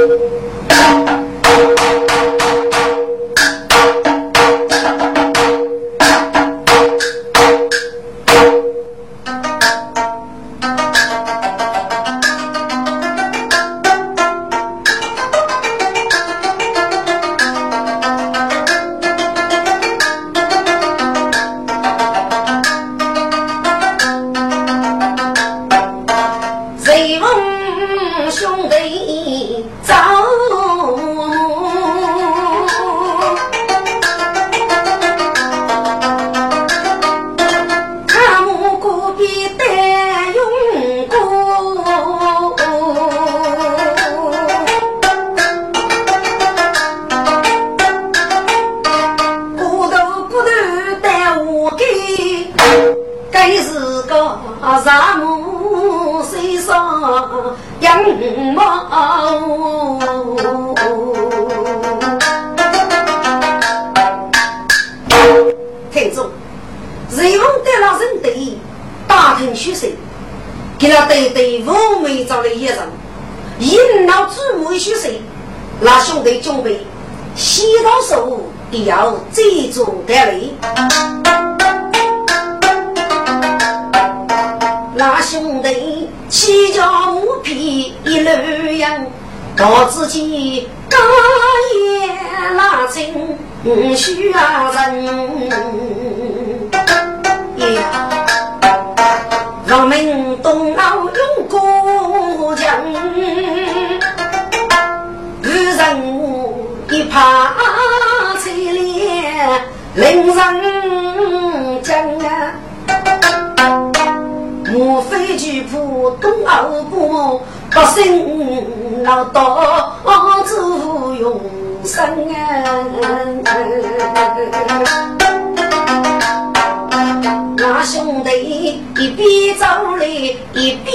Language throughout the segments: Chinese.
Thank you. 步？百姓老多自用生那兄弟一边走来一边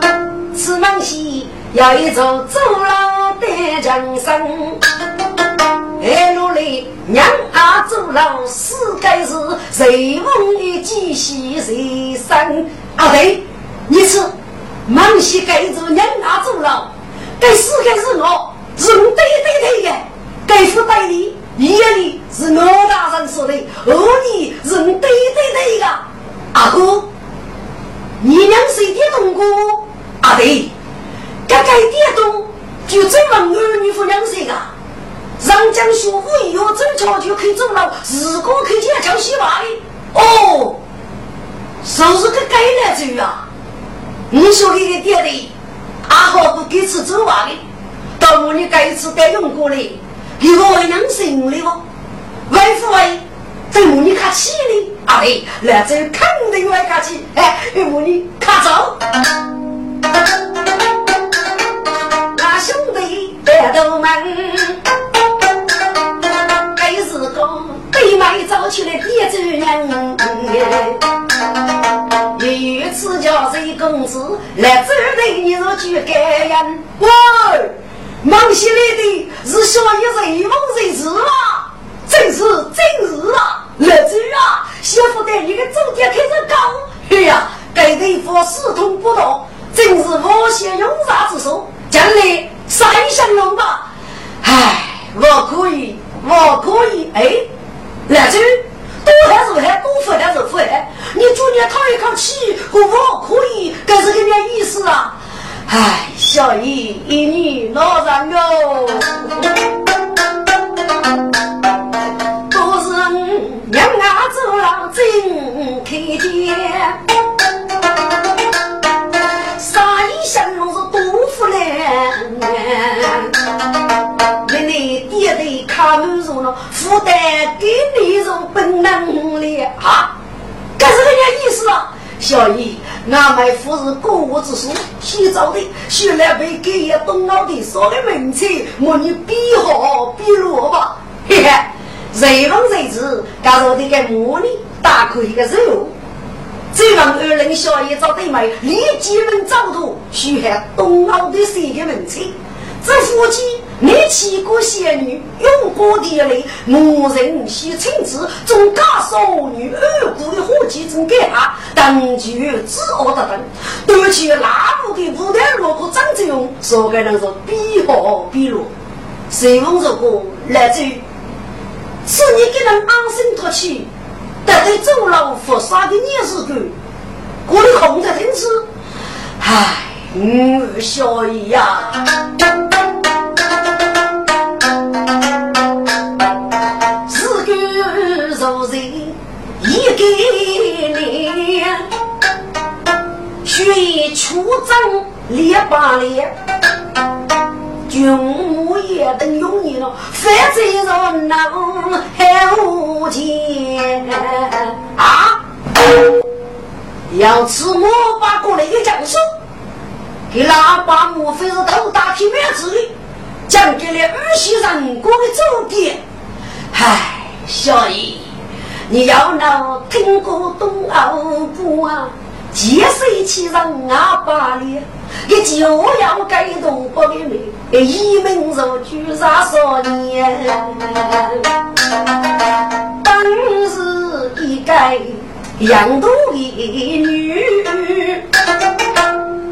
看，此门西有一座走廊的墙身，一路来娘啊走廊四个字，谁问的几细谁生？阿对，你是？忙西盖住人家走了，该死该是我，人对对对的，该副对的，一里是我大人说的，二里人对对对的。阿哥，你娘谁的动过？阿对，该该点动就这么儿女夫两岁个，让江学府以后走桥就可以走了，如果可以叫西娃的，哦，是不是个该来走啊？你说你的爹的，阿好不给吃走完的，到我你该次该用过的，给我养生的哦，外父外，等我你看起的，阿对，来这肯定会看起，哎，我你看走。那兄弟带头门，该是个对麦早起来爹主人。此家谁公子来这里？你若去感人，喂，忙起来的是小一人，忙人事啊，真是真是啊，来这啊，媳妇带你个中间开始讲，哎呀，该地方四通不道，真是无限用啥之说，将来三相龙吧，唉，我可以，我可以，哎，来这。还是还多付还是付还？你祝你讨一口气，我可以，这是个咩意思啊？唉，小姨一女老人哟，都是娘啊走了真开天，杀一香是多福来。他们说了，负担给你种本能力啊，这是个啥意思啊？小姨，俺们夫是过我之书，洗澡的，虽然被给也动脑的说的名词，莫你比好比弱吧？嘿嘿，谁问谁知？假如这个模拟大可一个肉，这让二人小姨找对面立即问找图，需还动脑的谁个名词？这夫妻。你娶过仙女，用过地雷，无人。惜亲子，总家少女二姑的伙计真给他，当局知恶的很，夺取拉布的五代罗布张州动，说给人。说比好比弱。随风如果来自于，是你给人。安身托起，但对周老佛杀的你是个，我的空着听吃，唉，我小姨呀。水出征列八列，军务也等用你了，反贼人能还无钱啊！要吃我把过来的将士，给喇叭莫非是头大体面子的，讲给了二十人过的重点。唉，小姨，你要能听过东奥不啊？几岁起人阿爸哩，一就要改动不给你，一门入居啥少年？当时一个养肚的女，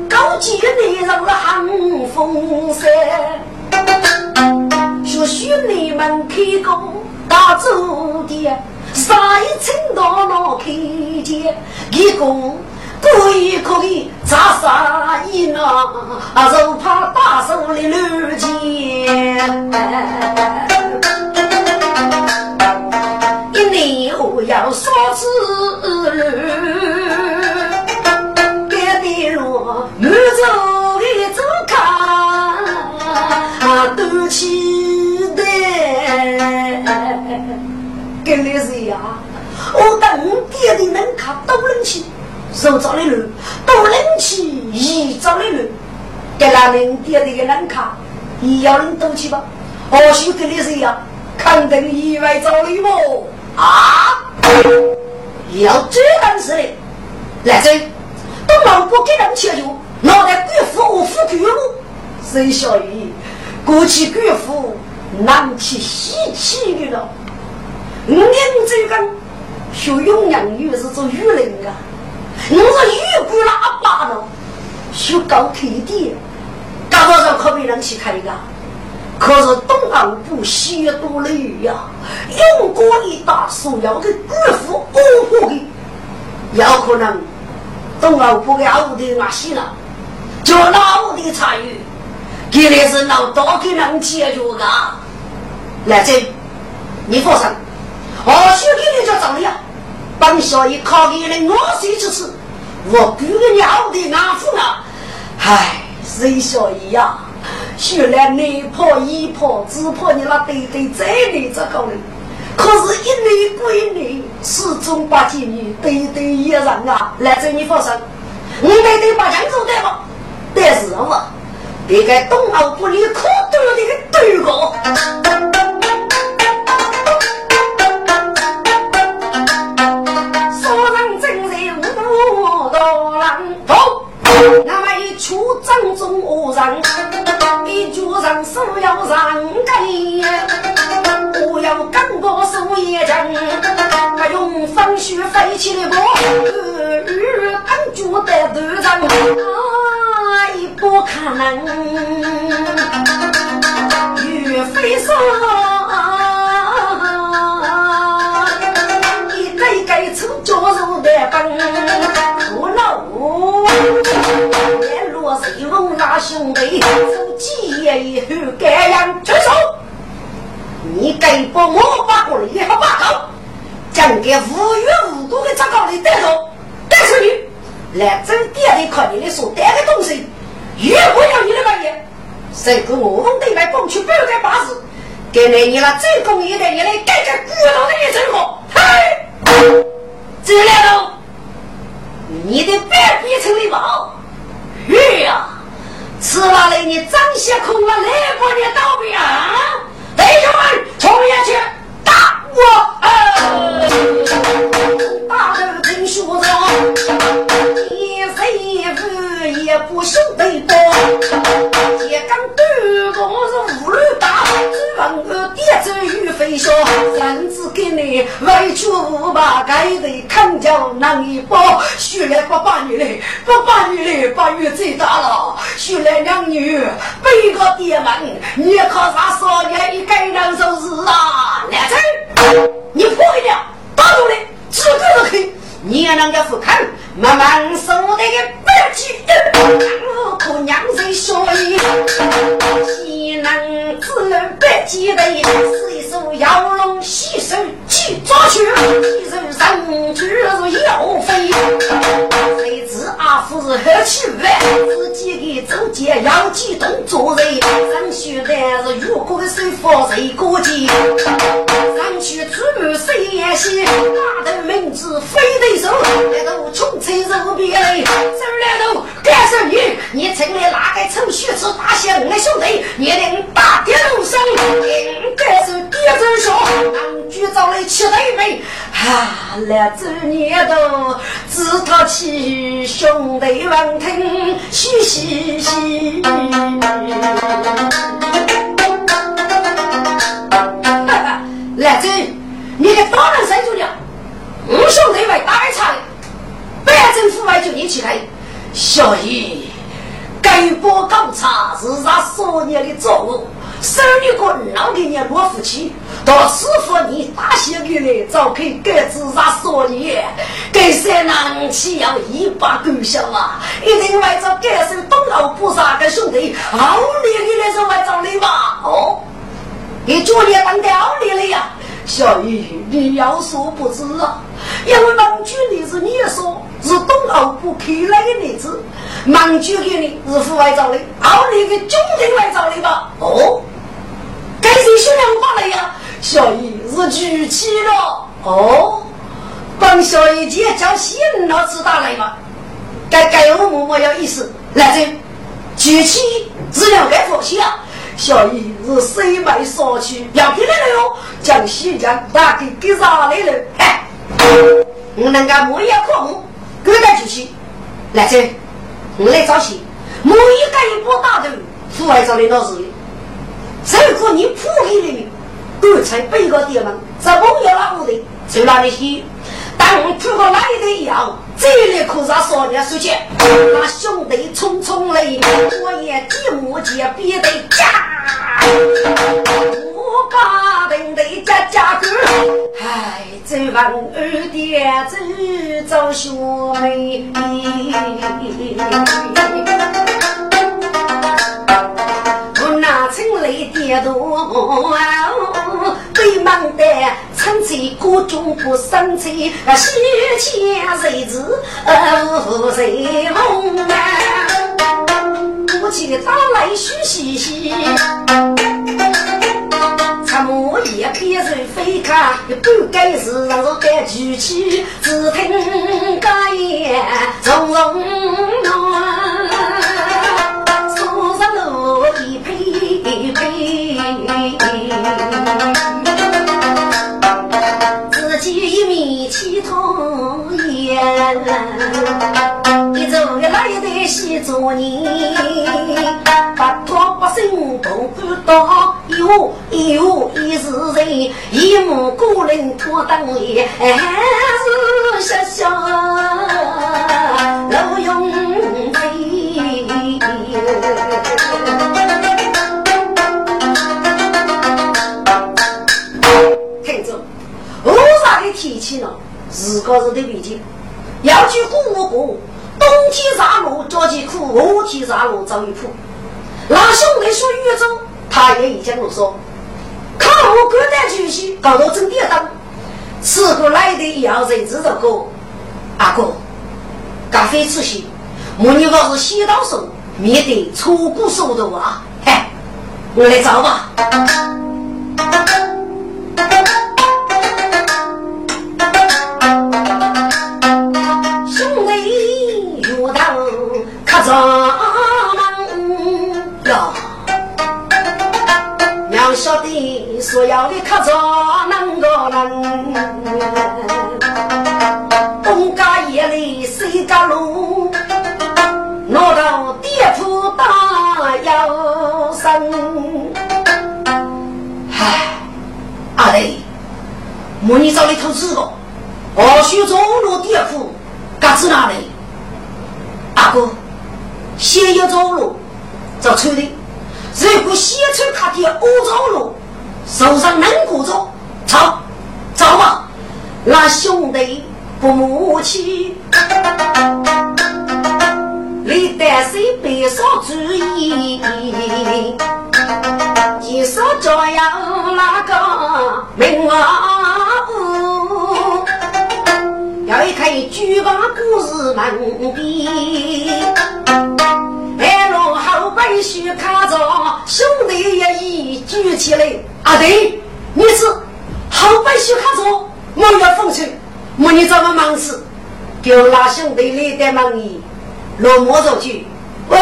高级的人很风骚，说许你们开工大走的，啥一层到老开见，一共。可以可以，查啥意呢？啊，就怕打手的乱钱。一年我要说子别的路满走的走看，啊都期待。跟你谁呀？我等爹的门卡都能去。手着的路，多冷气；一着的路，给那人点的个冷卡，也要人多去吧？或许跟你是一样，肯定意外着的不？啊！要这样子的，来这，东老不给人钱就脑袋贵妇我富贵了。谁晓得？过去贵妇难提稀奇的了。五年这个学永阳语是做渔人啊。我是玉骨喇叭的，修高铁的，干多少可别人去开的？可是东岸部西多了雨呀，用过一大树要给贵妇保护的，有可能东岸部的奥的那些了，就老的参与，给的是老多给人解决的。来这，你放心，我许给你就走了呀。本小爷考给了我谁去吃？我给个鸟的阿父啊！唉，谁小姨呀？虽然你破一破，只破你那对对再累这个人，可是，一女归女，始终把妓女对对一人啊！来，这你放心，你对对把江州对吧？但是我别个东奥不离可多的个对过。出正中无人，一脚上手要上根，我要刚过树叶江，不用风雪飞起的我，日当脚的头上，啊，一不可能，岳飞说，一个一个出脚肉的本，可恼。随风那兄弟，走几夜以后，该样出手。你给把我把过来也好把口，将给无缘无故的这个人带走，带出去。来这店里看你的所带的东西，越不要你的玩意，谁跟我们对面蹦去不要再把子，给你你那最公义的你来改改骨头的一生活。嘿，走两头，你的白皮城里宝。哎呀！吃完了你张些空了，来把你倒闭啊！弟兄们，冲下去打我！大头听说着，一岁一夫不晓得多。铁杆对方是无路打，只问个点子与飞笑，甚至。给你委屈无把该得看叫难一包，许来不把你嘞，不把你嘞，八月最大了，许来两女背个爹们，你靠啥说你一个人做事啊？来人，你破一了，打住嘞，这个是去，你也能家富看，慢慢收那个白鸡，我可娘在说一，岂能只白鸡的，是一手摇龙洗手去抓去，一人上去是要飞，谁知阿福是何其晚，自己给周杰要激动做人，上学的是如果的水佛谁过节，上去出门谁也行，大头名字非得手，那头穷车肉皮嘞，走来头干什你？你成了哪个臭血子？大侠的兄弟？你能打点路上，应该是第一阵说，俺举招来七对妹，啊，来这年头自讨起兄弟们听，嘻嘻嘻。来这，你的大人生住了，五兄弟为大菜，北政府外就你起来，小姨。该波高茶是咱少年的作物，生女滚老给你落夫妻，到师傅你大些给来，早可以改自咱少年，该三男岂要一把够小啊！一定外找改手东老菩萨跟兄弟，好厉害的是外找你吧？哦，你昨天当掉你了呀？小玉，你要说不知啊，因为盲举例子你说是东奥不开来的例子。忙举给你是父外找的，奥利给中人来找的吧？哦，该谁说两话了呀？小姨是举起了哦，帮小姨姐叫新老子打来嘛？该该我默默有意思来这举起质量该放心啊！小姨是谁买烧去要给来了哟？将西江打给给上来了，哎，我能够莫要可目，给他举起来这。我来找钱，我一个一波大头，父爱找的老师的，如果你铺开了面，干脆背个爹们，在朋友那屋的就哪里去？但我破个哪里都一样，这里可上少年书记，那兄弟匆匆来，我也寂寞间别的家，我家庭的家家哥，哎，这问二爹走走兄妹。我拿城来点多，北忙的趁在各种不生财，西钱谁知无谁梦啊？我去打来嘘嘻嘻，参谋也别人非看，不该是让人该举起，只听家言从容乱，树上路一配配，面起头烟。走个来得西做人，八托八生同不到，哟哟一是人，一目孤人托当也，还是小小老用飞。听着，偶然的天气呢，自个是的北京，要去过过。冬天杀戮着急苦，夏天杀戮遭一苦。老兄弟说越州，他也已经我说，看我各单出去搞到正点当，此个来的要人知道个阿哥，咖啡出息，我你我是先到手，免得错过手头啊！嘿，我来找吧。所要的客座能个人，东家夜里西家路，拿到店铺打腰身。唉，阿弟，母你找你投资个，我需走路第二户，嘎子哪里？大哥，先要走路，找车的，如果先车他的欧走路，手上能过走，走，走吧，那兄弟不母气。你担心别说主意，你说这样那个明啊呜，要一开举把故事门边，哎罗后背须看着兄弟一一举起来，阿弟，你是后背须看着，我要奉承，我你怎么忙事？就那兄弟来的忙你。落魔走去，喂，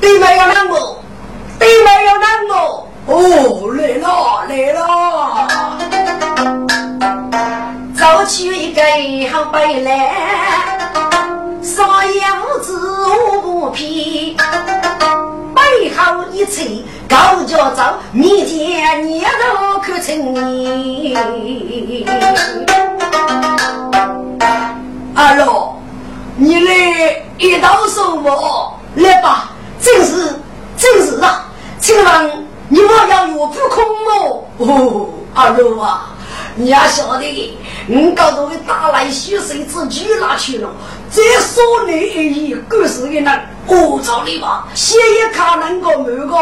对面有男我，对面有男我，哦，来了来了，走去一个好白来，少爷无知无不皮，最后一次高家走，面前年头可成你，阿罗。你来一道手我来吧，正是正是啊！请问你莫要岳不空哦？哦，阿罗啊，你也晓得，你搞到的打来血水之举哪去了？再说你一意，更是一人我找你吧，先一卡能够没个。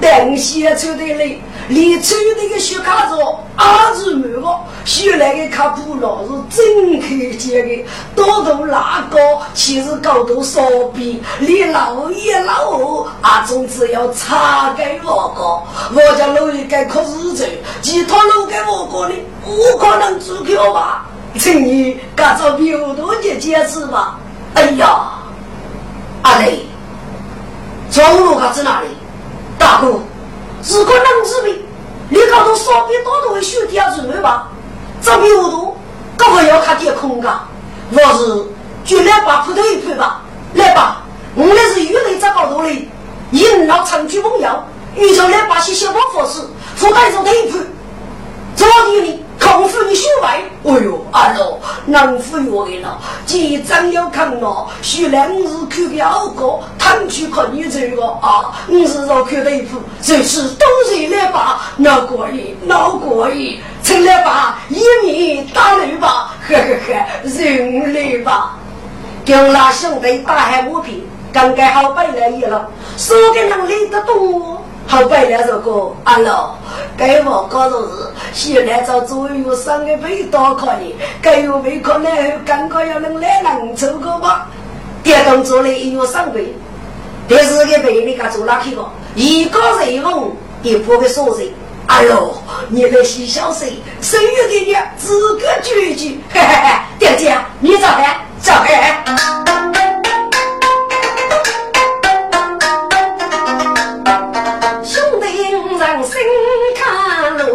等先出的来，你出那个血卡子儿子没个，学来的卡布老是真可见的，多头拉高，其实高度少比，连老爷老二啊，总之要差给我个，我家老爷该可日子，其他老给我过的，不可能足够吧？请你干着牛多节坚持吧。哎呀，阿雷，中路卡在哪里？大哥，如果能治病，你搞到稍微多多的兄弟要准备吧。这边我多，各位要看点空噶。我是就来把铺头一铺吧，来吧。我那是玉雷在高头嘞，引老长居梦药，宇宙来把些小包佛事，覆盖着一铺。这里呢？康复你修外，哎呦，阿罗能服我的了。既张要看了，徐两日去表哥，他去看你这个啊，你是说看的一副，这是都是来吧？闹过瘾，闹过瘾，成了吧？一米打雷吧，呵呵呵，人来吧？跟那兄弟大喊无凭，刚刚好背来一了，说给能力得动我。好白了这个，阿老，该我告诉是，现在找左右三个背多可以，该有背可能刚刚要能来能走个吧？电动车里也有三倍，第四个背你敢做哪去个？一个人问，一破个锁子。哎呦，你那些小事，生育的你自个举举，嘿嘿嘿，爹姐，你咋的？咋的？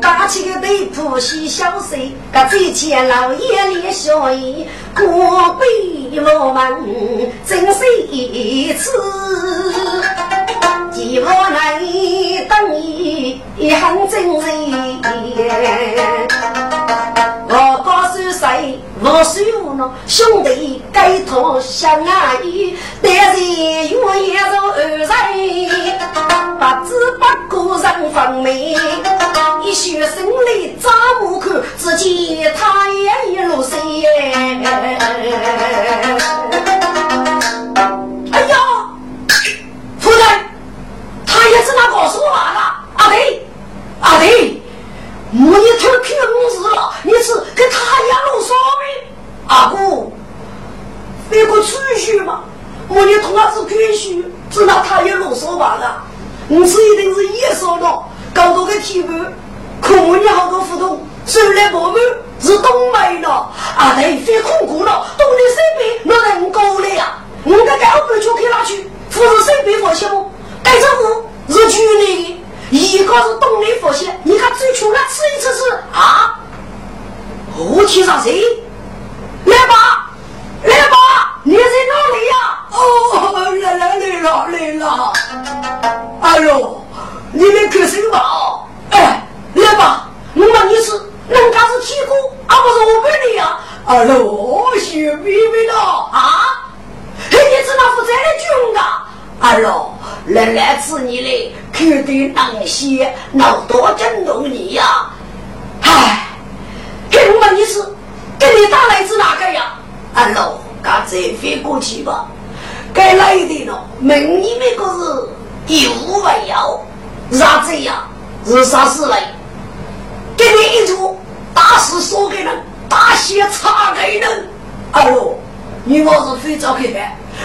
打起个地铺洗小水，个最前老爷连小姨过背我们真是一次，寂寞来等一很真人。我说我兄弟该托相爱，但是我也是二人，不知不觉人分明。一学生里张目看，只见他也一路走。哎呀，夫人，他也是那告诉我了，阿弟，阿弟。我一头看公事了，你是跟他一路说的？阿哥，别个储蓄嘛，我一同样是储蓄，知道他一路说罢了。我是一定是也说的，搞到个提拨，可我你好多互动，手来宝贝是东北的，阿弟非空过了，东的身边那人高了呀，我该高不就去哪去？不是身边放心不？该这户是居的。一个是东北福县，你看最穷了吃一次吃啊！我去上谁？来吧，来吧，你在哪里呀？哦，来来来了来了。哎呦，你们开心吧？哎，来吧，我问你是，人家是天哥，而不是我跟你呀。哎呦，雪妹妹了啊！嘿，你知道负责的军啊？哎呦，来来子你嘞，肯定当些闹多震动你呀。唉，嘿，我问你是，你打来自哪个呀？哎呦，赶再飞过去吧。该来的了，问你们可是有无要？啥子呀？是啥事来？给你一组大事说给人。大些擦给人，哎呦，你我是非找去的，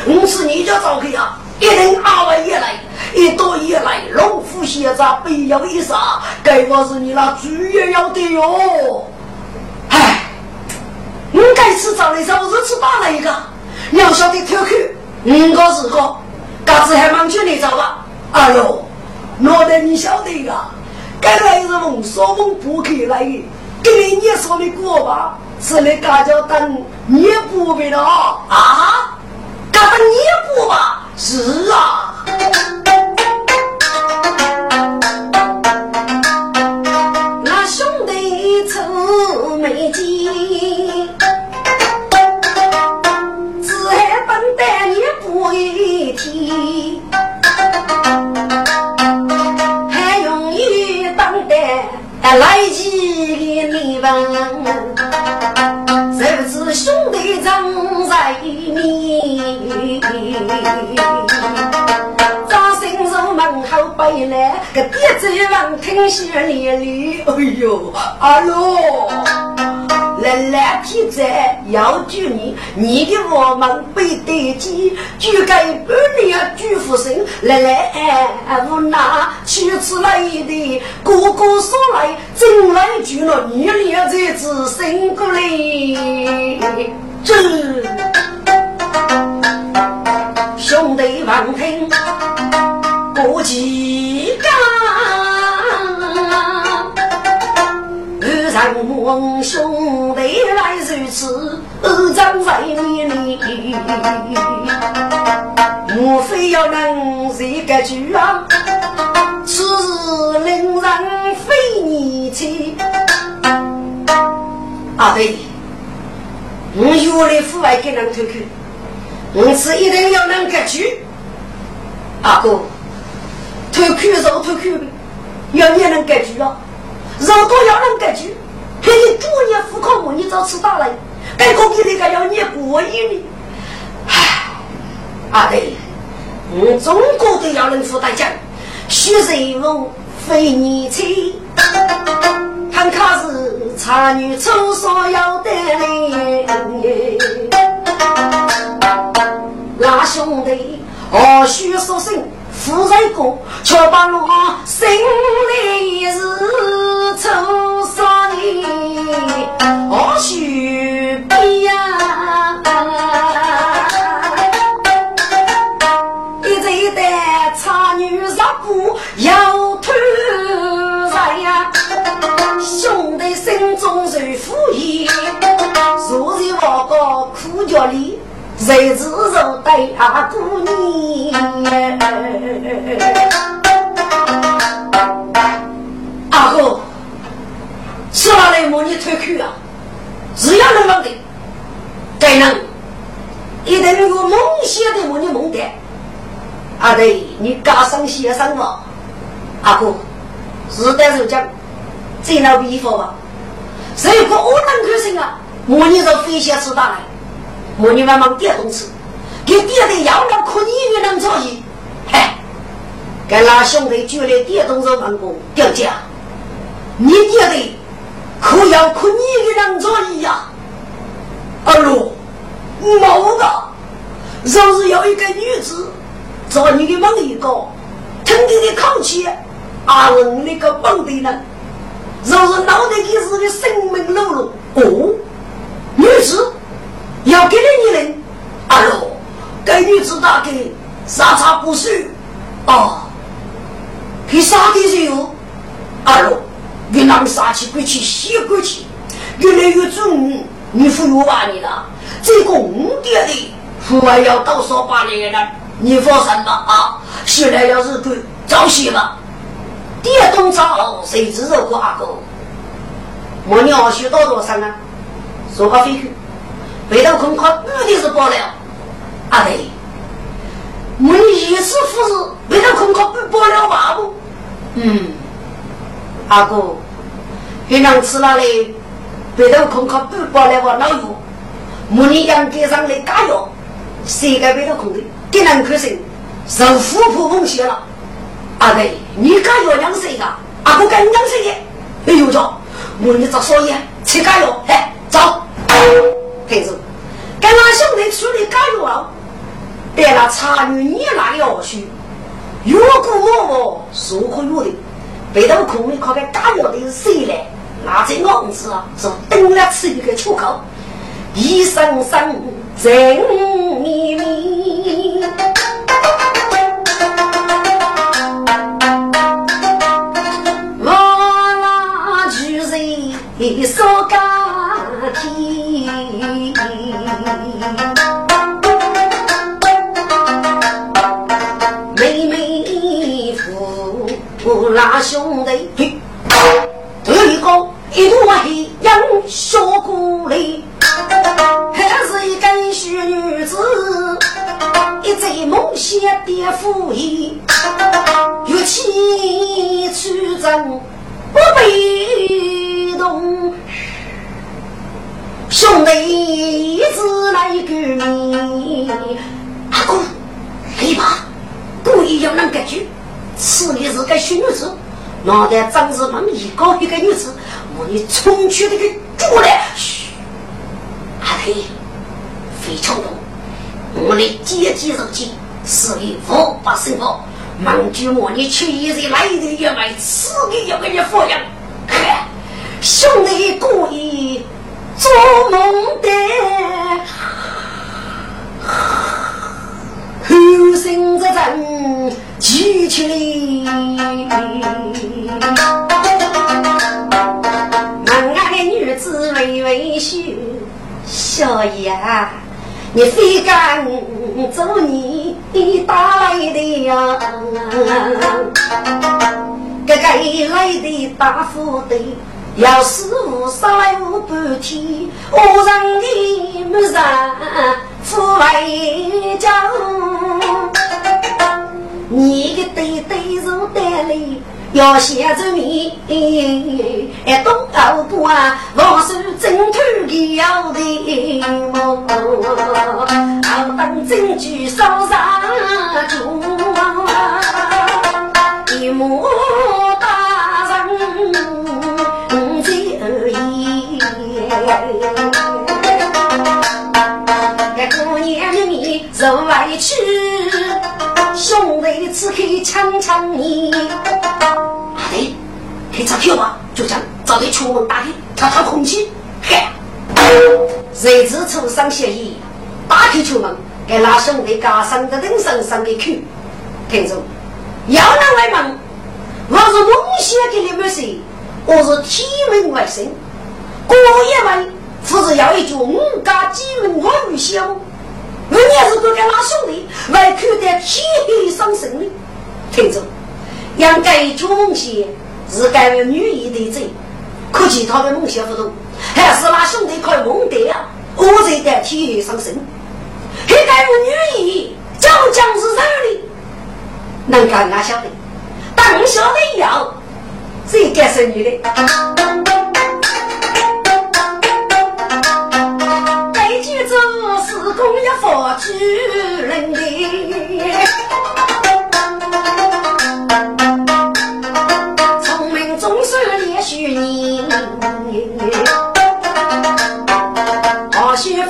我是你家找去啊！一人二万一来，一多一来，龙虎仙长必要一杀，该我是你那主也要的哟。唉，我该次找的时候日子大了一个，你要晓得偷去，五个四个，嘎子还忙去你找吧。哎呦，我得你晓得个，该来是梦说梦不可以来。给你说的过吧，是你家叫等你补的了啊？干等你补吧？是啊。那兄弟出没劲，待来及。你们谁知兄弟正在面？张新入门后背来，个爹子王听血淋淋。哎呦，阿罗。来来天在要救你，你的我们被逮鸡，就该半年朱福生来来无奈，妻子来的哥哥说来，真来救了你俩才子生过来，这兄弟王听过几让兄弟来如此，站在你里，莫非要能这个句啊？此令人非你妻。啊对，我原来父爱给人偷去，我是一定要能割据。阿哥，偷去肉偷去的，要你能割据啊，肉都要能割据。给你主业户口你找吃大了，该公给那个要你过瘾的。唉，阿对，我中国都要能付代价，许人物非你妻，看卡是茶女出所要得嘞。那兄弟何须说声富人过，却把我心里是愁杀你，何须悲呀？一再的差女入股要偷财呀，兄弟心中受苦意，昨日我个苦脚里。谁知肉对阿姑娘？阿哥，吃了来摸你腿去啊？只要能忘的，该能一定有梦想的摸你梦的。阿对，你加上先生了，阿哥，是的，是讲，这老比方吧。如果我能开心啊，摸你这飞仙吃大来。我你们忙电动车，给爹的要了可你也能着急，嗨，给那兄弟觉得电动车门过掉价，你爹的可要可你也能着急呀？二路，毛的，若是有一个女子找你的梦一个，听你的口气，阿文那个蹦的呢？若是脑袋里是个生命露露，哦，女子。要给了你一人，哎呦，给女子大概杀茶不许哦，给杀的时候，哎呦，越南杀起鬼气，吸鬼气，越来越重，你忽悠把你了，这个五点的父还要多少把你呢？你放心吧啊！现在要是对早些吧，电动车谁知道挂钩？我娘学到多少啊？说个废话，背到空靠目的是爆了。阿对，我意思不是背到空壳不爆了吧不？嗯，阿哥，别让吃那里背到空壳不爆了我老友，我你养街上的加油，谁该背到空的？给人可信，受富婆风险了。阿对，你加油两岁个，阿哥跟两岁的，哎呦叫，我你找少爷去加油，哎，走。陪着，跟俺兄弟出来加油啊！带了茶女你那要去，越过我我说可有的，背到空里靠个加油的谁来？那这样子啊，是等了吃一个出口，一声声真秘密。我那就是说干，兄弟，这一个一头黑羊小姑里，还是一个小女子，一醉梦想的夫妻，玉器出征不被动。兄弟一直来救你，阿哥，来吧，故意要人感觉，此女是个小女子，脑袋长是门一个一个女子，我你冲去那个住来，嘘，阿弟，非常多，我的阶级肉体是以无法生活，忙就我你去一日来的也买，此个要给你抚养，兄弟故意。做梦的后生之人举起来，门外女子微微笑，小爷，你非敢做你大来的呀？这个来的大富的。要是无上来无半天，我让你没人富为家。你的对对手带来要写着你，哎，东欧不啊，我是正土的要的么？好当证据烧上桌，一幕。的米受委屈，兄弟只可抢抢你。阿弟，开钞票吧，就将早点出门打开，透透空气。嗨，谁知出上协议，打开出门，给那兄弟加上的人身上的去。听着，要人来问，我是梦想给你们说，我是天门外生。过一问，不是要一句五家几门我与乡，我也是都跟拉兄弟，外看得天黑伤神的。听着，养该一句梦想是该为女一的罪，可见他的梦想不同，还是拉兄弟开梦的呀？我在得天黑伤神，还该为女一究竟是哪里？能干哪晓得？当晓得要，谁该是女的？公要佛举人的，聪明总是也许你，好学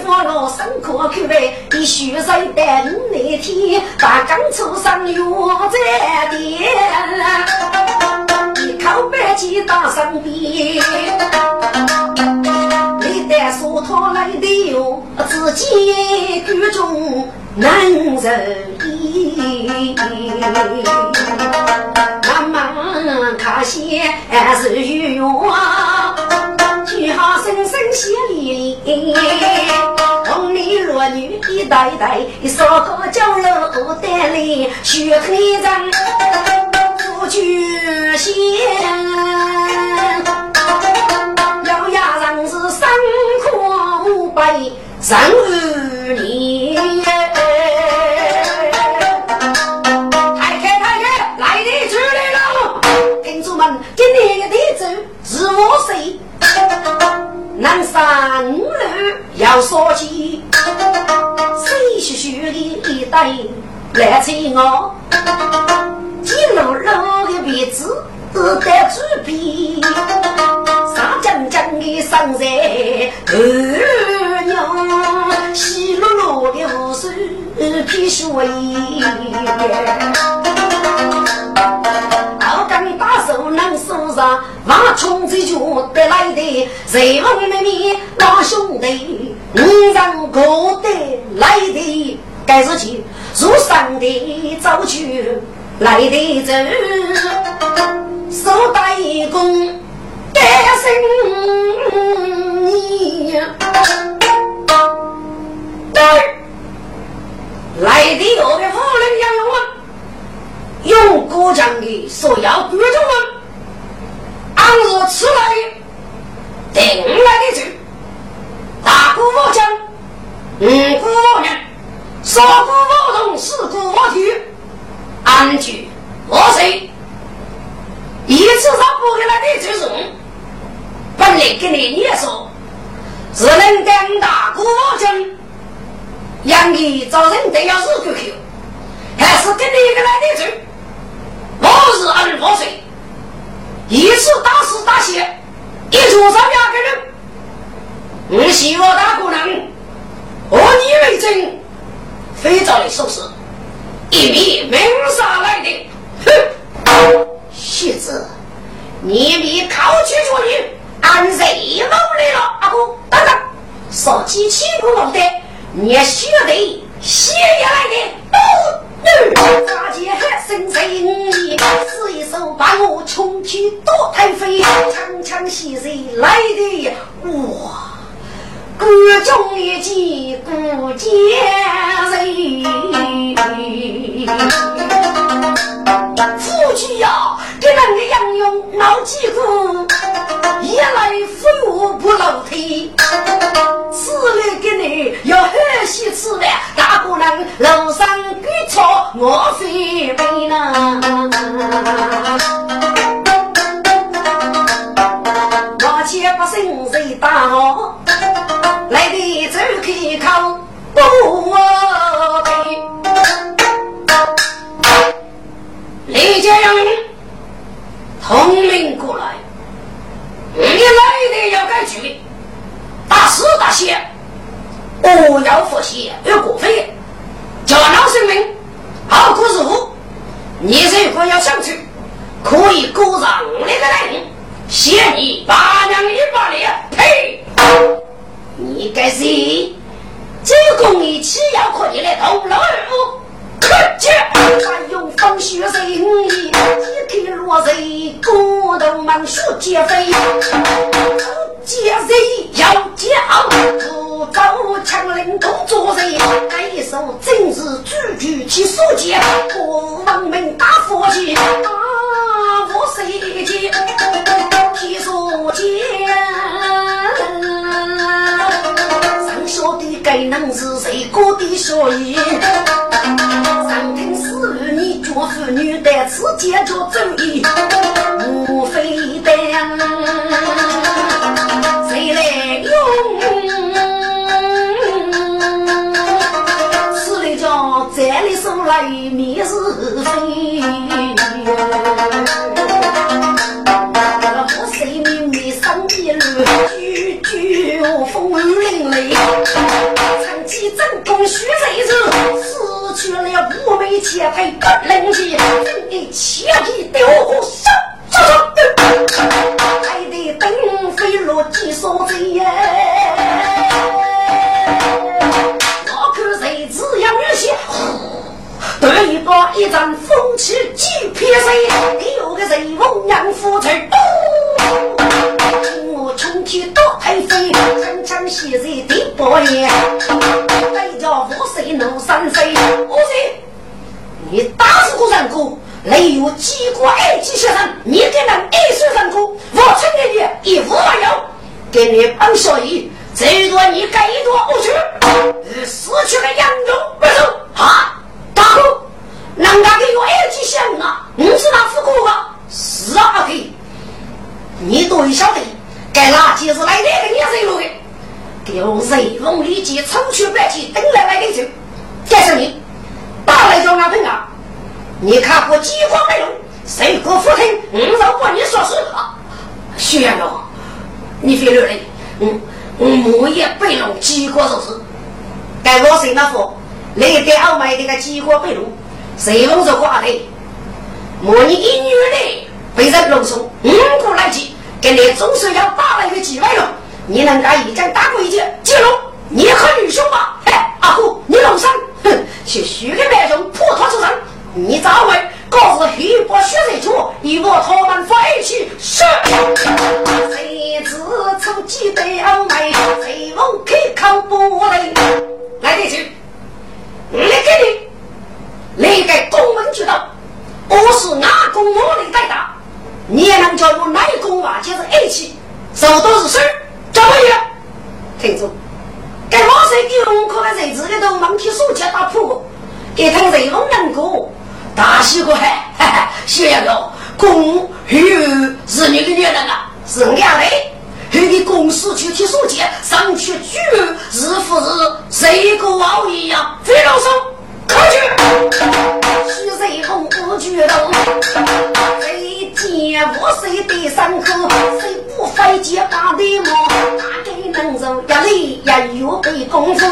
生可口味，你学在等那天，把刚出上药在店，一口白气打上边。说他来的哟，自己居中难受意。妈妈可惜还是有用啊，只好生声血淋淋，红衣弱女一代代，烧烤酒楼带里血黑人不绝仙，三二年。太开太开，来的出来了，听众们，今天的地主是我谁？南山路要说起，谁须须的一代来催我，几路路的鼻子得主笔，上江江的上山二娘，稀落落的河水披水。老刚把手能手上，往冲这脚得来的，谁问你们老兄弟，五人各得来的，该是去如上的早去来的走，手打一弓，干生你。说要各种家人统领过来，你来。的要改局，大事大谢，我要复习要过费，叫老生命，好过日子。你如果要上去，可以鼓上那个人，限你八两一百两。呸！你该是这公益企要可以来同老二夫。可见，还有风雪人意，一开落水，骨头满树皆飞。接人要叫，不走强领工作人，那一手正是句句其所见，国王们大佛前，啊，我谁？见其所见？上说的该能是谁过的所以？上听四女，你做妇女的此间着主意，无非的谁来用？此来叫这里手来灭是非。句句风凛凛，长期正宫须谁人？去了五枚钱财不能接，真的切记丢手手手，还得等飞落几所贼耶！我看谁只要女婿，得一把一张风起几片水，第二个人翁养夫妻，伯爷，再叫我谁能三岁？我谁？你打死个人哥，例如几个二级学生，你给人二岁人哥，我承认你一无没有，给你帮小姨，最多你给一多五十，失去了严重不是？啊，大哥，人家给我二级学生啊，你是哪副哥啊？是啊，阿弟，你多晓得，该垃圾是来的个你谁路的？给我随风立即冲去白起，等来来的走，这是你。大来叫俺朋啊！你看过饥荒没有？谁过福听？我让过你说实话。徐元龙，你别流泪。嗯，我也背了？饥荒就是。该我谁那副？来给澳门这个饥荒背路，谁弄着挂的？我你一女的被人弄送，五过来急，给你总是要打了？一个几万了。你能干一仗打过一架？记住，你和女兄吧。哎，阿虎，你弄上。哼，去虚的白种破土出身，你咋会？告是黑白血人主，与我他们在一起是。谁知出几对欧美，谁问开口不来？来得及，来给你，来个公文知道，我是哪公我来带大，你也能叫我哪公啊？就是一起，手都是事怎么样？听住。该老水给龙科的日子里头忙起手机打破，一听雷锋人歌，大喜过海，哈哈！小杨哥，公有是你的女人啊，是我家的。后的公司去提手机，上去举是不是，谁个王一样？非老生，可去。徐雷锋不举动，谁见我谁的伤口，谁不费劲把的毛。能走一里也有个功夫，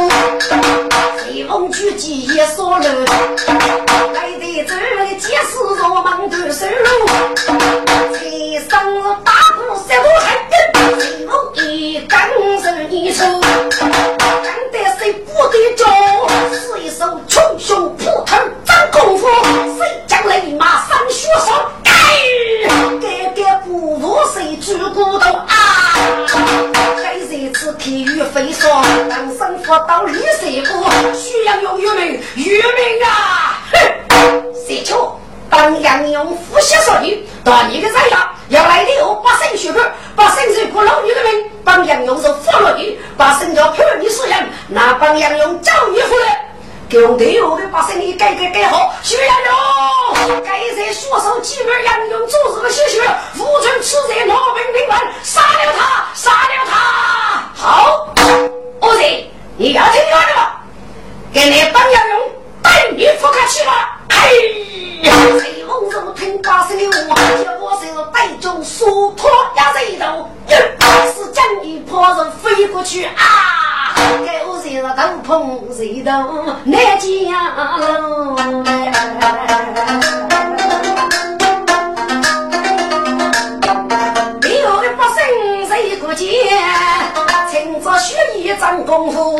随风举起一扫路，来得走的皆是我忙的收入，才生大步三步横，随风一更是一出，干得谁不得着，是一手穷凶扑头功夫，谁将雷马上雪上，该该该不服谁举骨头啊！是体育飞霜，让生活到绿色国，需要有渔民，渔民啊！哼，谁巧？当杨勇呼吸少女，到你的这样，要来的后把生血管，把生水过老女的命，帮杨勇是活了你，把生叫漂你死人，那帮杨勇找你回来。兄弟我的把生意改改改好，徐杨勇，该在说手几门杨勇做这个血血，无存此人老兵兵官，杀了他，杀了他。好，我人你要听我的吗？给你帮杨勇带你复刻起来。哎呀，谁蒙着听把声的我，叫我是带中疏脱压人头，是将你破人飞过去啊！给我谁了头碰谁都难讲喽。六的八生谁过见？趁着学一张功夫。啊，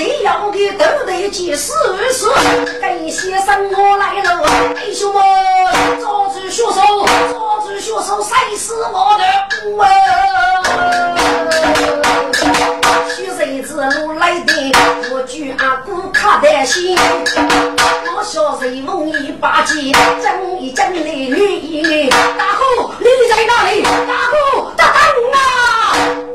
得要的都得几时时。跟先生我来了，弟兄们，抓住血手，抓住血手，谁是我的啊？路来的，我举阿姑卡担心。我小人梦一把剑，正一正的女一大虎，你在哪里？大虎，大等啊！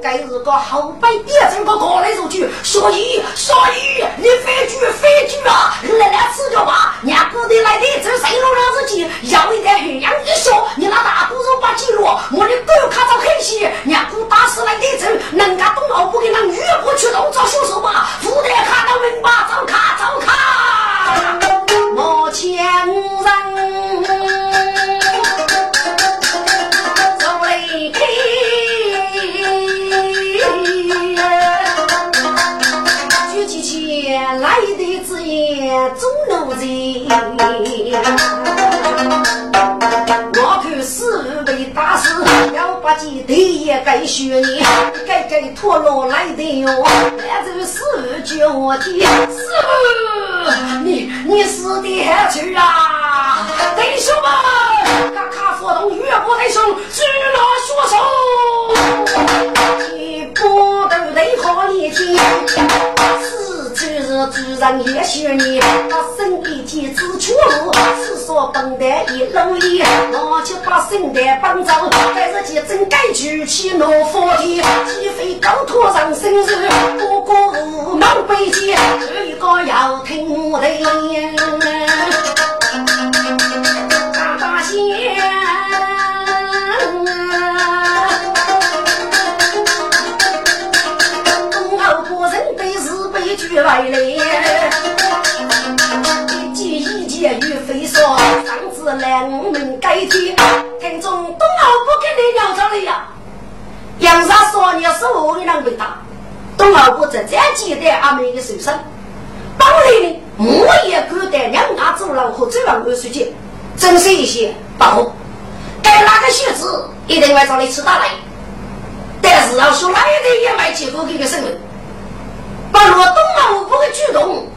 该是个后背点成个高来入去，所以所以你非举非举啊！来来吃着吧，伢姑的来的这谁路让自己要一点血样一笑，你那大姑子把记录，我的狗看着很细，伢姑打死来的走，人家东奥不给那越过去动找凶手吧，不得看到明白，走卡你，该该脱落来的哟。那这个师傅叫我听，师傅，你你死的还去啊？弟兄们，卡卡佛动越过弟兄，主人也许你，把身一剑指出路，是说本台一路里，我就把身台帮走，但是结真该举起老火的，岂非高托上身日，不过无梦背剑，这一个要听我的。来嘞！上至两门改天，听中东奥不跟你聊着了呀。杨啥说你是我的人被打，东奥不在这记得阿妹的手上。当然呢，我也敢带两大走廊和走廊二十节，真是一些保护。该哪个学子一定会找你吃大来，但是要说哪一个也买结果给个什么？把若东奥不的举动，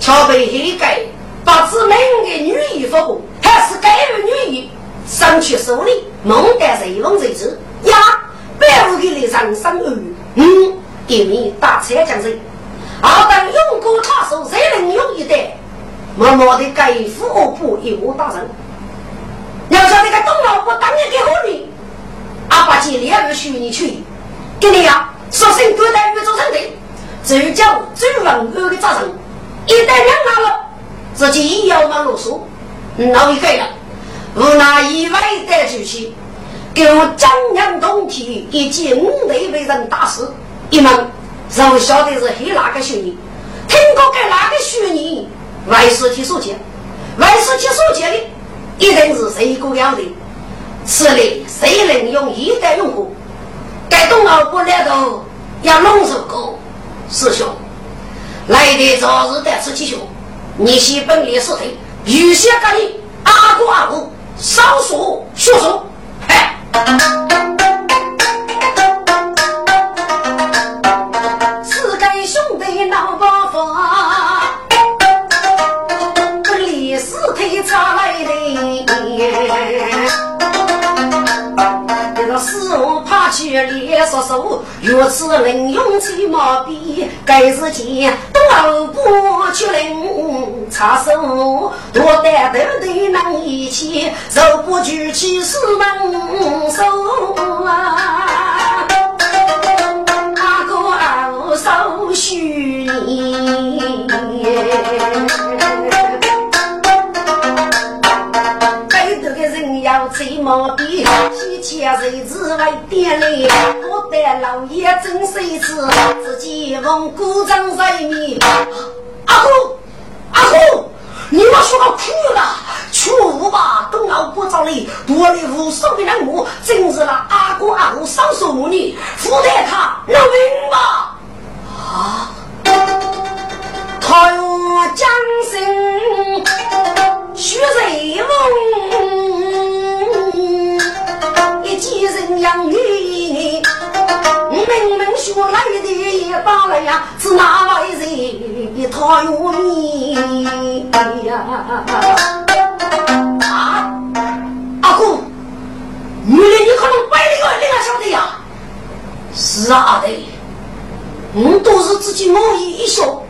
却被黑盖。把子们的女衣服，还是该有女衣，上去手里弄得谁往谁走呀？白无给你上上二嗯，一名大车将人，二等勇过他手，谁能用一代？默默的该副恶部一无大人。要晓得个东老婆当年给何你？阿爸接两个虚拟去，给你呀，说声多待遇做成的，只叫最稳固的责任，一旦两拿了。自己也要忙啰嗦，闹一个了，无奈意外的举起，给我张扬东体以及五内为人大事，一问，让我晓得是黑哪个虚拟，听过给哪个虚拟外事体所见，外事体所见的，一定是谁个样的，此类谁能用一代用户？该东奥不来头要弄手过，师兄，来的早日带出吉凶。你西本领是谁？有些个你阿哥阿姑少说说说，嗨！四个兄弟闹不发，本领是推查来的。是我怕去连说说，如此能用最毛笔，该是见东欧不去领插手，多担头的能一起，手不举起是能手啊！阿哥二嫂许你。毛笔，提前日子为点嘞。我的老爷真谁知，自己问鼓掌在面。阿哥，阿哥，你们说个苦了，出吧，东老不找你，多了无数的人物，真是那阿哥阿哥少数母女，福得他能明吧？啊！太阳将升，许瑞梦。几人养女，明明学来的也罢了呀，是哪位人讨我命呀？啊，阿姑，女的你可能百里外，你还晓得呀？是啊，阿弟，我都是自己我意一说，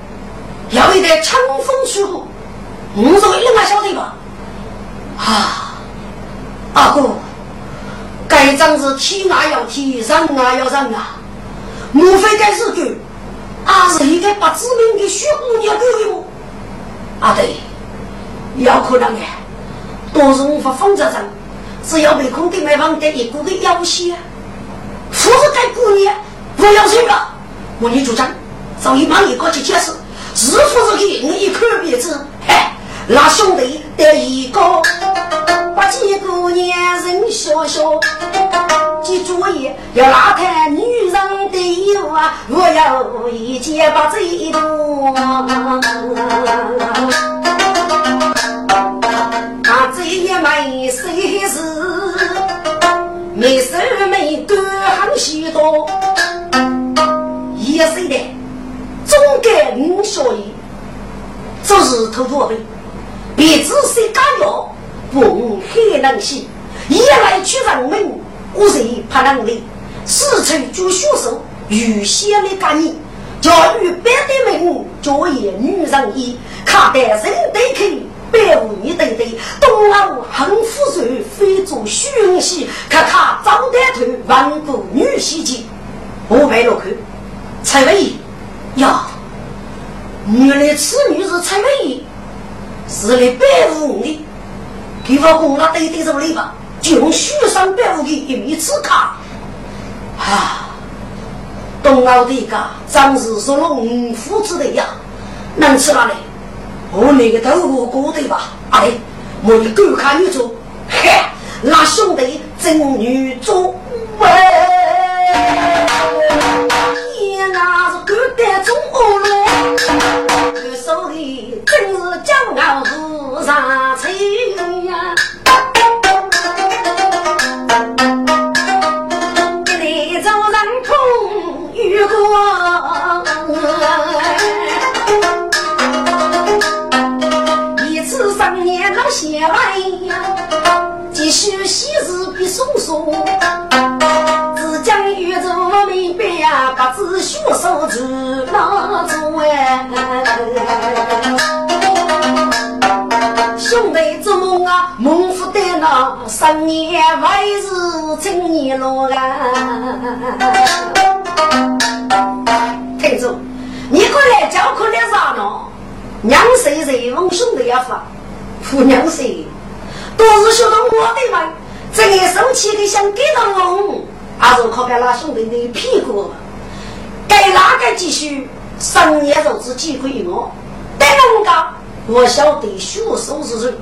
要一点乘风出户，我说你还晓得吧？啊，阿姑。该仗是天啊要天，人啊要人啊！莫非该是狗？还是一个不知名的小姑娘狗哟？啊对，有可能的，都是我发风筝上，只要被空的买房的一个个要挟，不是该姑娘，我要谁了？我女主张，找一帮一过去解释，是不是给我一口鼻子？嘿，那兄弟得一个。把几个年人笑笑，记住也要拉开女人的油啊！我要一件把最多，把这一枚谁是？没事没干很许多，也是的，总该五小爷，做事头多呗，别只是干药。风黑能行，一来去人门，我谁怕能力？四成就学手，预先的干你，教育别的门，教育女人衣，看得人得去，百无你等等，东楼横富水，非做凶喜，看看张丹头，万古女袭击，我背落去，蔡文义呀，原来此女是蔡文义，是来百无你，给我公了对对着来吧，就用许上百无的一米刺卡，啊，东老的个张氏是龙夫子的呀，能吃哪里？我那个头发过对吧？哎，我的狗看女主，嘿，那兄弟真女主喂，那是狗蛋中恶龙，这手里真是骄傲是上车呀。写来呀，继续昔日比松松，手指拿住哎。兄弟做梦啊，梦不得那三年外日青年路啊。听着，你过来教课来啥呢？娘谁谁问兄弟要发。父娘说，都是学到我的嘛，这个生气的想给到我，还是靠给那兄弟的屁股，该哪个继续？三年肉子几块我，但人家我晓得学手是谁，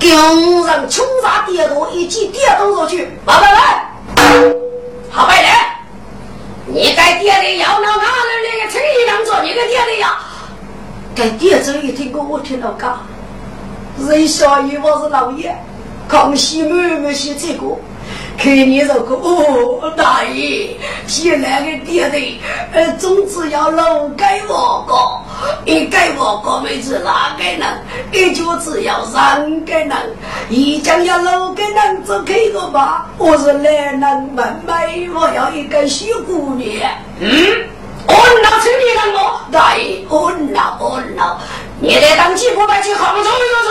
给人穷杀跌倒，一记跌倒上去，来来来，好白脸，你该爹的要那哪人那个陈一良做你个爹的呀？该爹这一听过我听到讲。人小爷我是老爷，康熙妹妹写这个，看你这个哦，大爷，现在的爹的，呃，总之要老给我个，一给我个妹子哪个能？也就只要三个人，一将要六个人就可以了吧？我是男人妹妹，我要一个小姑娘。嗯，我拿出你让我，大爷，我拿我拿。你得当吉普把去杭州一个是，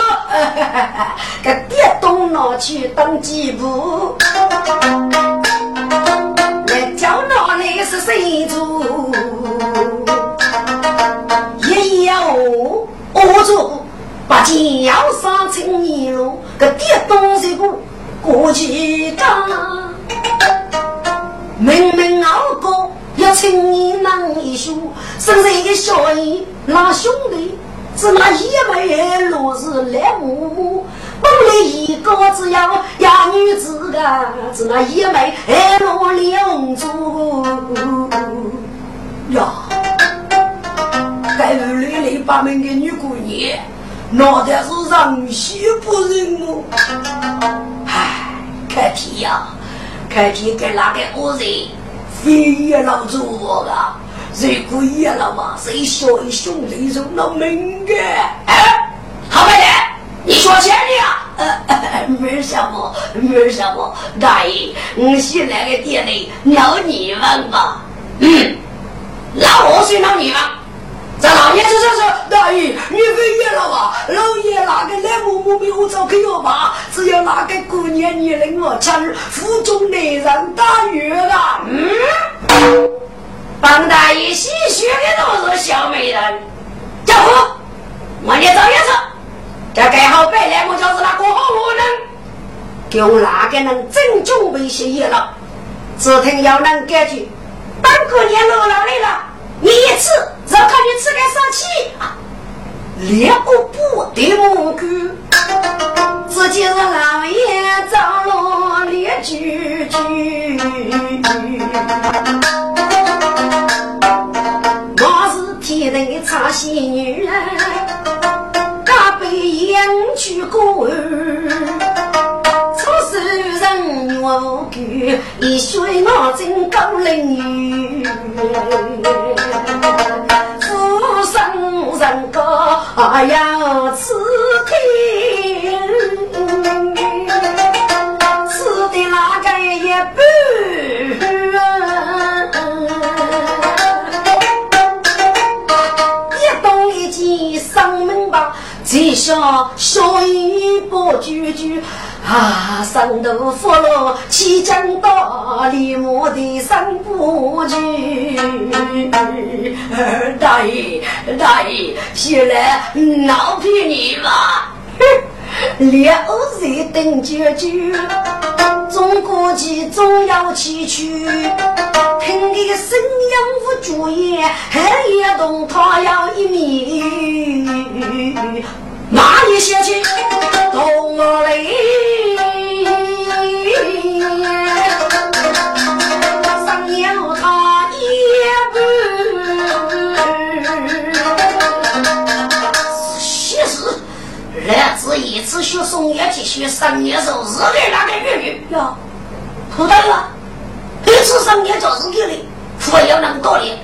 给爹东拿去当吉普，来叫那里是谁做？爷爷哦，我做把脚上青泥路，给爹东西过过去干，明明熬过要青泥难一宿，生一个小姨拉兄弟。是那一枚罗是来木木，本来一个只要养女子个，是那一枚罗两珠呀。该屋里里八名的女姑娘，脑袋是人血不人哦。唉，看天呀，看天跟那个恶人非也老做我了。谁故意了嘛？谁小一兄弟就闹命的？哎，好白脸，你说钱的呀？呃，没什么，没什么。大爷，我现在个店里闹你们吧？嗯，那我先闹你们。这老爷子说说，大爷，你飞爷了吧？老爷那个来木木没我早去要吧？只要那个姑娘你领我吃，府中的人大月了。嗯。帮大爷吸血的都是小美人，家伙，我你找颜色，这盖好白脸，我就是那个好无能，给我哪个人真准备些业了？只听要能感觉，半个年落老来了，你一次让看你吃个啥气啊？连个不得木狗，自己是老爷找了连句句。一人插仙女，家被养去过出手人我狗，一水我真高龄女。人高要吃一动一，不句句啊，上头福禄起江大，立马的三不句。大爷，大爷，现在闹皮你吧。六日等九九，中国旗总要崎岖。听的声音无主意，黑夜动他要一米。哪里下去？动雷。来自一次学送业绩学三年时候日给那个女女呀，不对了，一次上年就是给的，佛要能多的，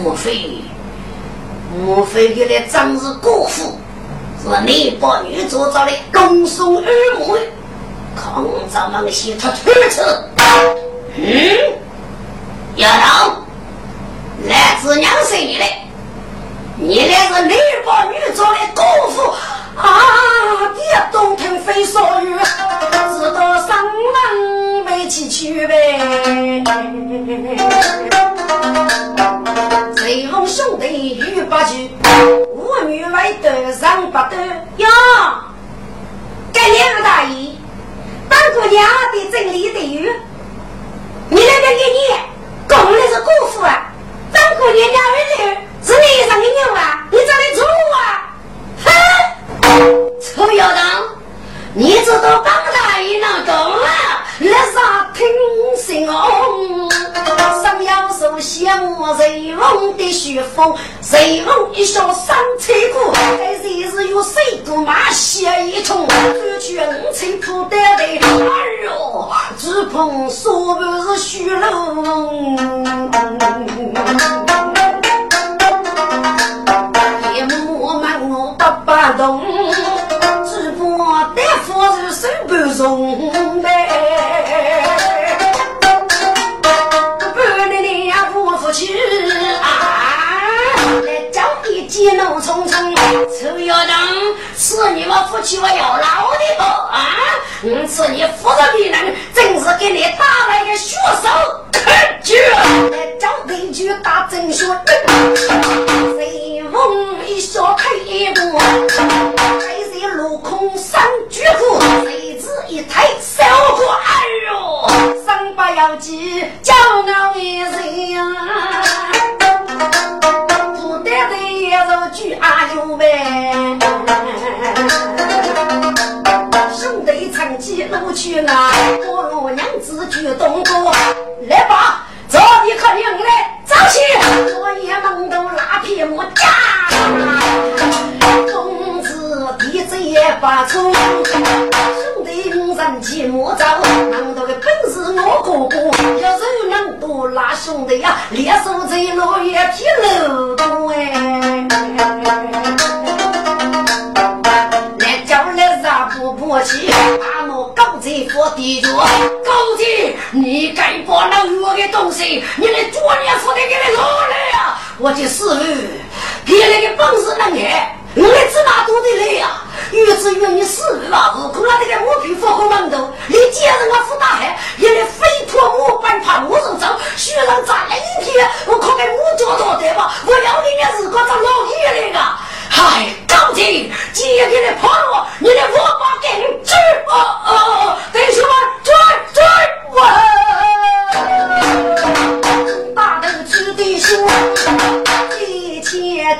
莫非莫非给的长日国父是你把女主找的公孙二母，看咱们些他推车，嗯，丫头，来自娘生你的，你那是你把女做的功夫。啊！别动听飞少雨，直到上的真理的有，你那个给你供的是姑父啊，当姑娘家儿子是你上的牛啊，你长得丑啊，哼！臭丫头，你这都帮大爷闹够了，那啥听信哦，羡慕谁翁的雪风，谁翁一笑三千苦，还谁是有谁都骂血一冲，只去五千苦得的，哎呦，只碰说不是虚龙。夜幕满我打不动。送呗，半一路匆匆，臭丫头，是你们夫妻我要老的不啊？嗯，是你夫人的人，真是给你打了一个血手，看去来叫邻居打针血，随风一笑开一步，还是落空三绝户。一抬手过，哎呦，三八要紧，骄傲一人呀，得也是举阿牛呗。兄弟长期路去啊，我若娘子举东坡，来吧，这里可领来，早起昨夜梦到拉皮木家，公子弟子也发愁。人气莫走，能多的本事我哥哥，要是能多拉兄弟呀，连手在落叶皮楼东哎。来叫来啥不破气，把我高在佛地脚，高子，你该把那恶的东西，你的作孽负得给你拿来呀！我的师傅，给那个本事能耐。我来这么多的来呀！越子越你死吧！悟空那那个磨皮佛和馒头，你接着我付大海，也来飞脱木板怕木头脏，雪上扎了一天，我靠给木脚到对吧？我要你那日光找老爷那个，嗨，高进，今夜给你跑了，你的王八给你追！哦哦哦，弟兄们追追我！大头猪的兄，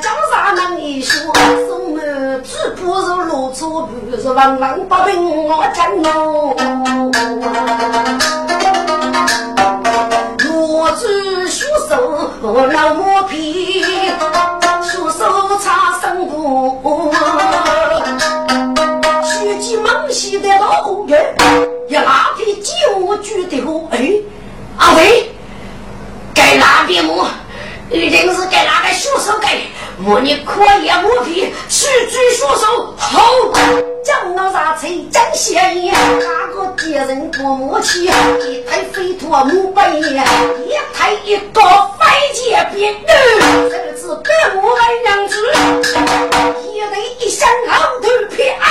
江山能一说。不如露出，不如万万不平我讲喽。我只学手老磨皮，学手擦生布。学起忙西的老公人，一拉皮就举的我哎，阿伟，该拉边木，一定是该哪个学手该。我你可以磨皮，去举双手，好，将老啥吹将仙烟，哪个别人不默契？一台飞脱木板，一台一个飞见别人，这次白我为娘子，一人一箱后头撇啊！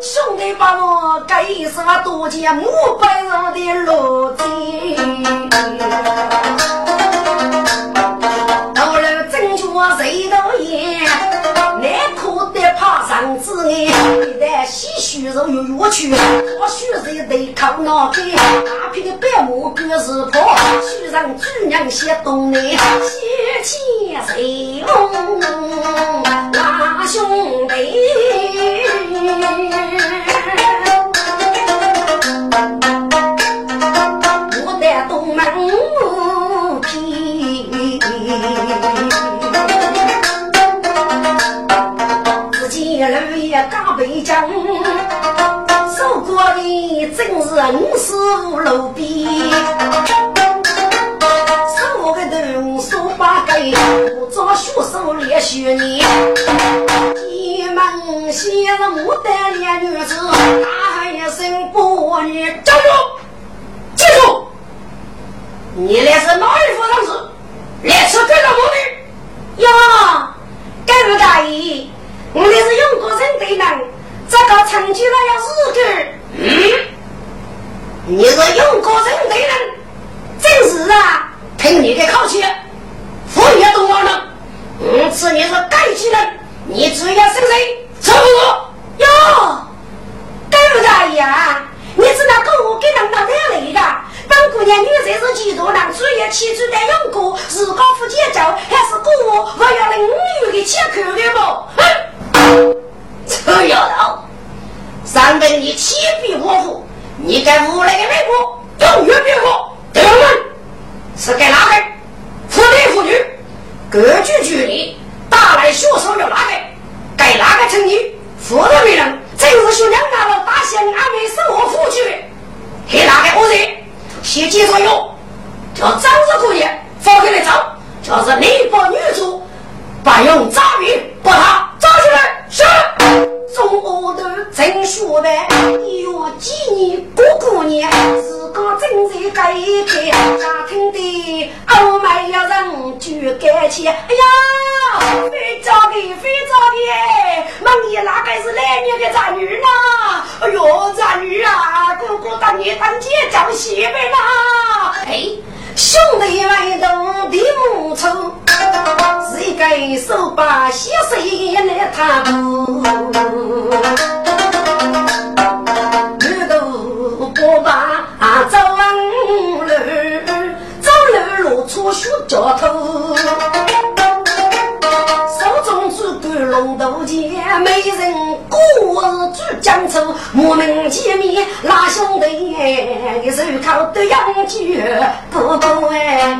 兄弟把我该是我多见五百人的路子。虚荣又越去，我虚肉得靠脑壳，大批的白毛各是破，须让主娘先懂你，先牵谁翁拉兄弟。的正是五十五路边。手我个头手把盖，我做学手练学年。一门先生牡丹脸女子，大喊一声不你站住！记住，你那是哪一副样子？来吃干什么的？哟，干不大爷，我那是用过人对人，这个成就了要日个。嗯，你是用过人对人，真是啊，凭你的口气，副业都忘了。嗯，此你是该技能，你只要生谁，错不错？哟，干不大爷啊，你知道狗我给人当太累的。本姑娘女才是几多人，主要起初的用过，是高富结交，还是姑我我要了五女的切口的不？哼，臭丫头，上辈你欺逼我父，你该无赖的美国永远别过，对不对？是该哪个？妇男妇女各具距离，打来学手要哪个？该哪个成女？妇的为人，真是学两大了，大仙阿妹生活富去，给哪个我人？先介绍哟，叫张子姑爷，放开来找，就是内帮女主，把用诈骗把他抓起来。是。中午头正学呗，一月几年过过年，自个正在改开，家庭的欧美要人就感情。哎呀，非找的非找的，梦爷哪个是来年的长女呢？哎呦，长女啊，哥哥当年当姐叫媳妇啦。哎，兄弟们都的木头，是一个手把血水来踏步。女头不把走路，走路露出小脚头，只管龙头剑，没人过主江州，我们见面拉兄弟，手靠都养举哥哥哎，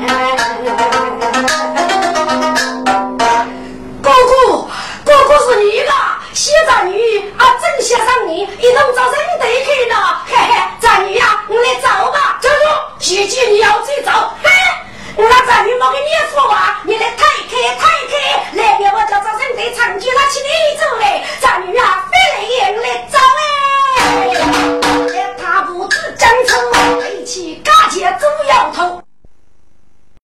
哥哥，哥哥是你啦！谢长女啊，正先生你一同找人对去了，嘿嘿，长女呀，我来找吧。站住！姐姐你要再找，嘿，我让张云跟你说话，你来推开推开，来给我叫张生队长去那起你走嘞，张云啊，回来眼来找嘞，他不知江城，一起嘎起猪摇头。